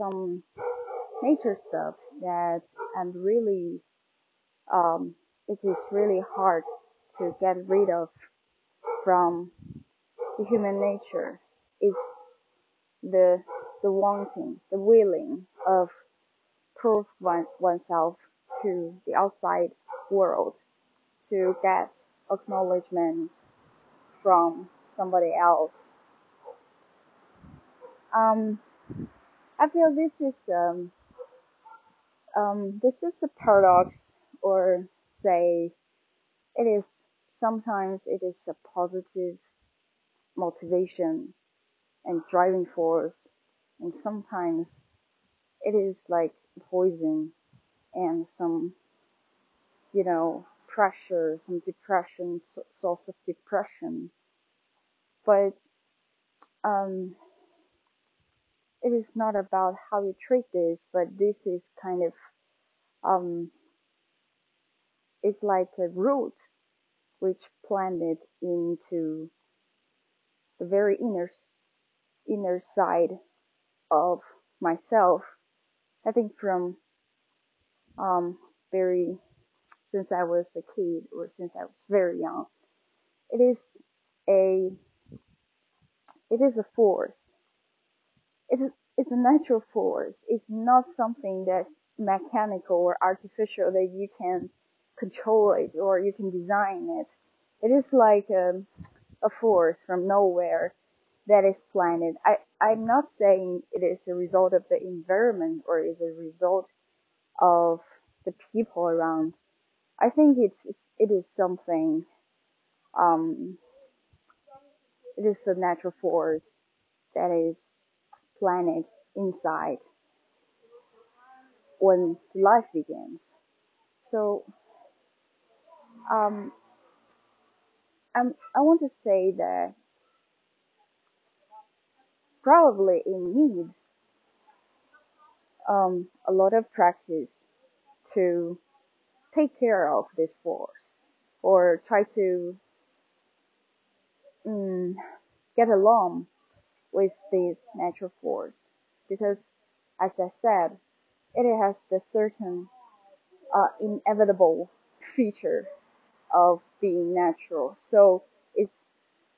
some nature stuff that I'm really um, it is really hard to get rid of from the human nature is the the wanting, the willing of prove one, oneself to the outside world to get acknowledgement from somebody else. Um, I feel this is um, um, this is a paradox, or say, it is sometimes it is a positive motivation and driving force, and sometimes it is like poison and some, you know, pressure, some depression, source of depression. But um, it is not about how you treat this, but this is kind of um, it's like a root which planted into the very inner inner side of myself. I think from um, very since I was a kid or since I was very young, it is a it is a force. It's it's a natural force. It's not something that's mechanical or artificial that you can control it or you can design it. It is like a, a force from nowhere that is planted. I, I'm not saying it is a result of the environment or is a result of the people around. I think it's, it's it is something um it is a natural force that is planted inside when life begins. So um I'm, I want to say that probably in need um, a lot of practice to take care of this force or try to um, get along with this natural force. Because as I said it has the certain uh, inevitable feature of being natural. So it's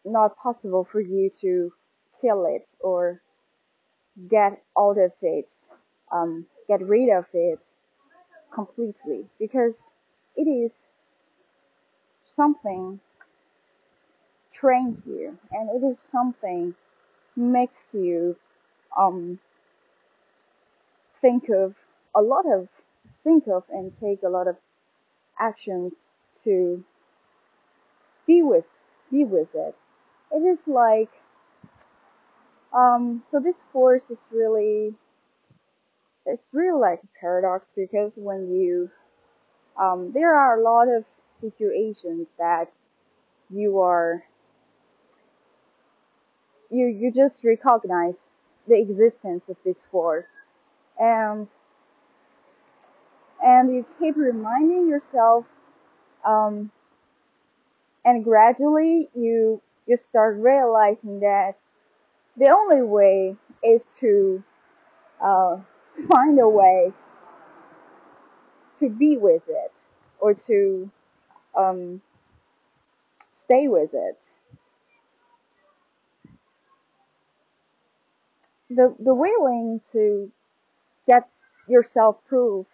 not possible for you to kill it or get out of it, um, get rid of it completely. Because it is something trains you and it is something makes you um, think of a lot of think of and take a lot of actions to be with be with it. It is like um, so this force is really, it's really like a paradox because when you, um, there are a lot of situations that you are, you, you just recognize the existence of this force and, and you keep reminding yourself, um, and gradually you, you start realizing that the only way is to uh, find a way to be with it or to um, stay with it. The the willing to get yourself proved.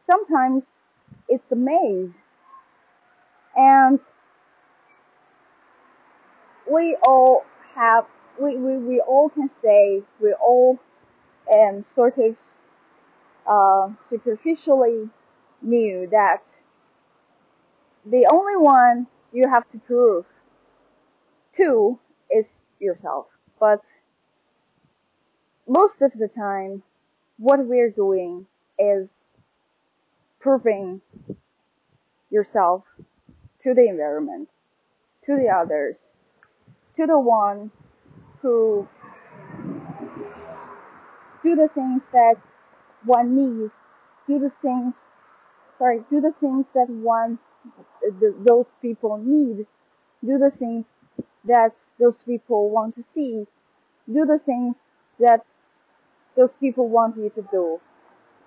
Sometimes it's a maze, and we all have we, we, we all can say we all um, sort of uh, superficially knew that the only one you have to prove to is yourself. But most of the time, what we're doing is proving yourself to the environment, to the others, to the one who do the things that one needs, do the things, sorry, do the things that one, the, those people need, do the things that those people want to see, do the things that those people want you to do.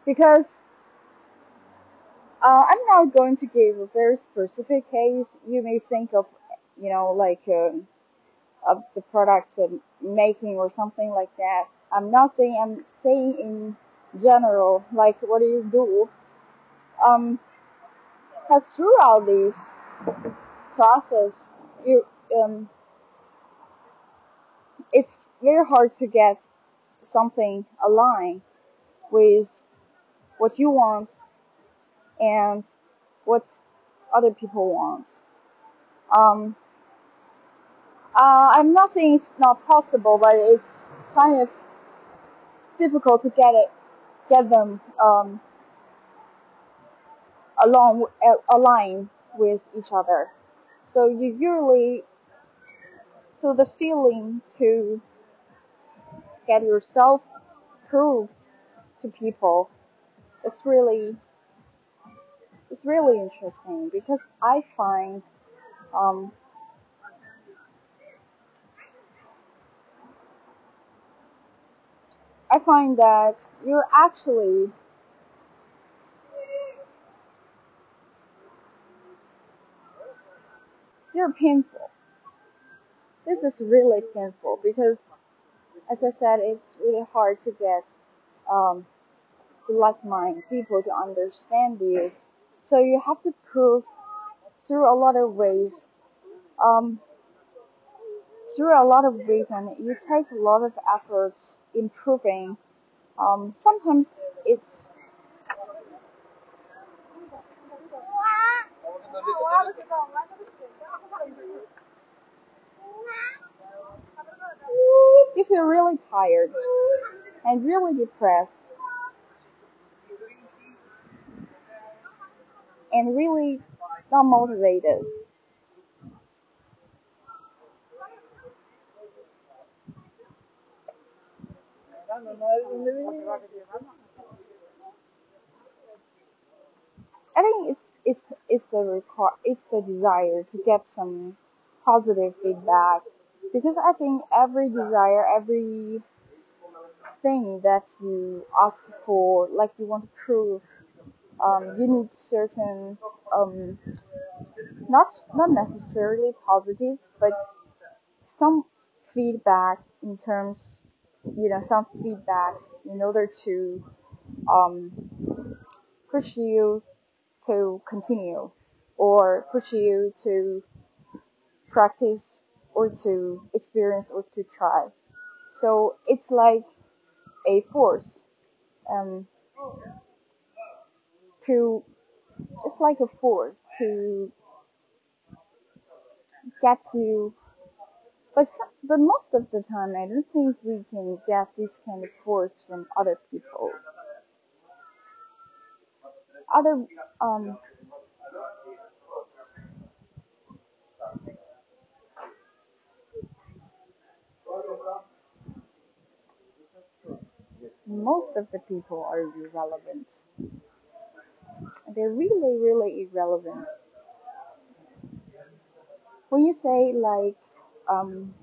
Because uh, I'm not going to give a very specific case. You may think of, you know, like uh, of the product making or something like that. I'm not saying I'm saying in general, like what do you do? Um, because throughout this process, you um, it's very hard to get something aligned with what you want and what other people want. Um, uh, I'm not saying it's not possible, but it's kind of difficult to get it, get them um, along align with each other. So you usually, so the feeling to get yourself proved to people is really, it's really interesting because I find, um, I find that you're actually you're painful. This is really painful because, as I said, it's really hard to get um, like-minded people to understand you. So you have to prove through a lot of ways, um, through a lot of and you take a lot of efforts improving. Um, sometimes it's you feel really tired and really depressed and really not motivated. I think it's it's it's the record it's the desire to get some positive feedback because I think every desire every thing that you ask for like you want to prove um, you need certain um, not not necessarily positive but some feedback in terms you know some feedbacks in order to um, push you to continue or push you to practice or to experience or to try. So it's like a force um, to it's like a force to get you but but most of the time I don't think we can get this kind of force from other people. Other um most of the people are irrelevant. They're really really irrelevant. When you say like um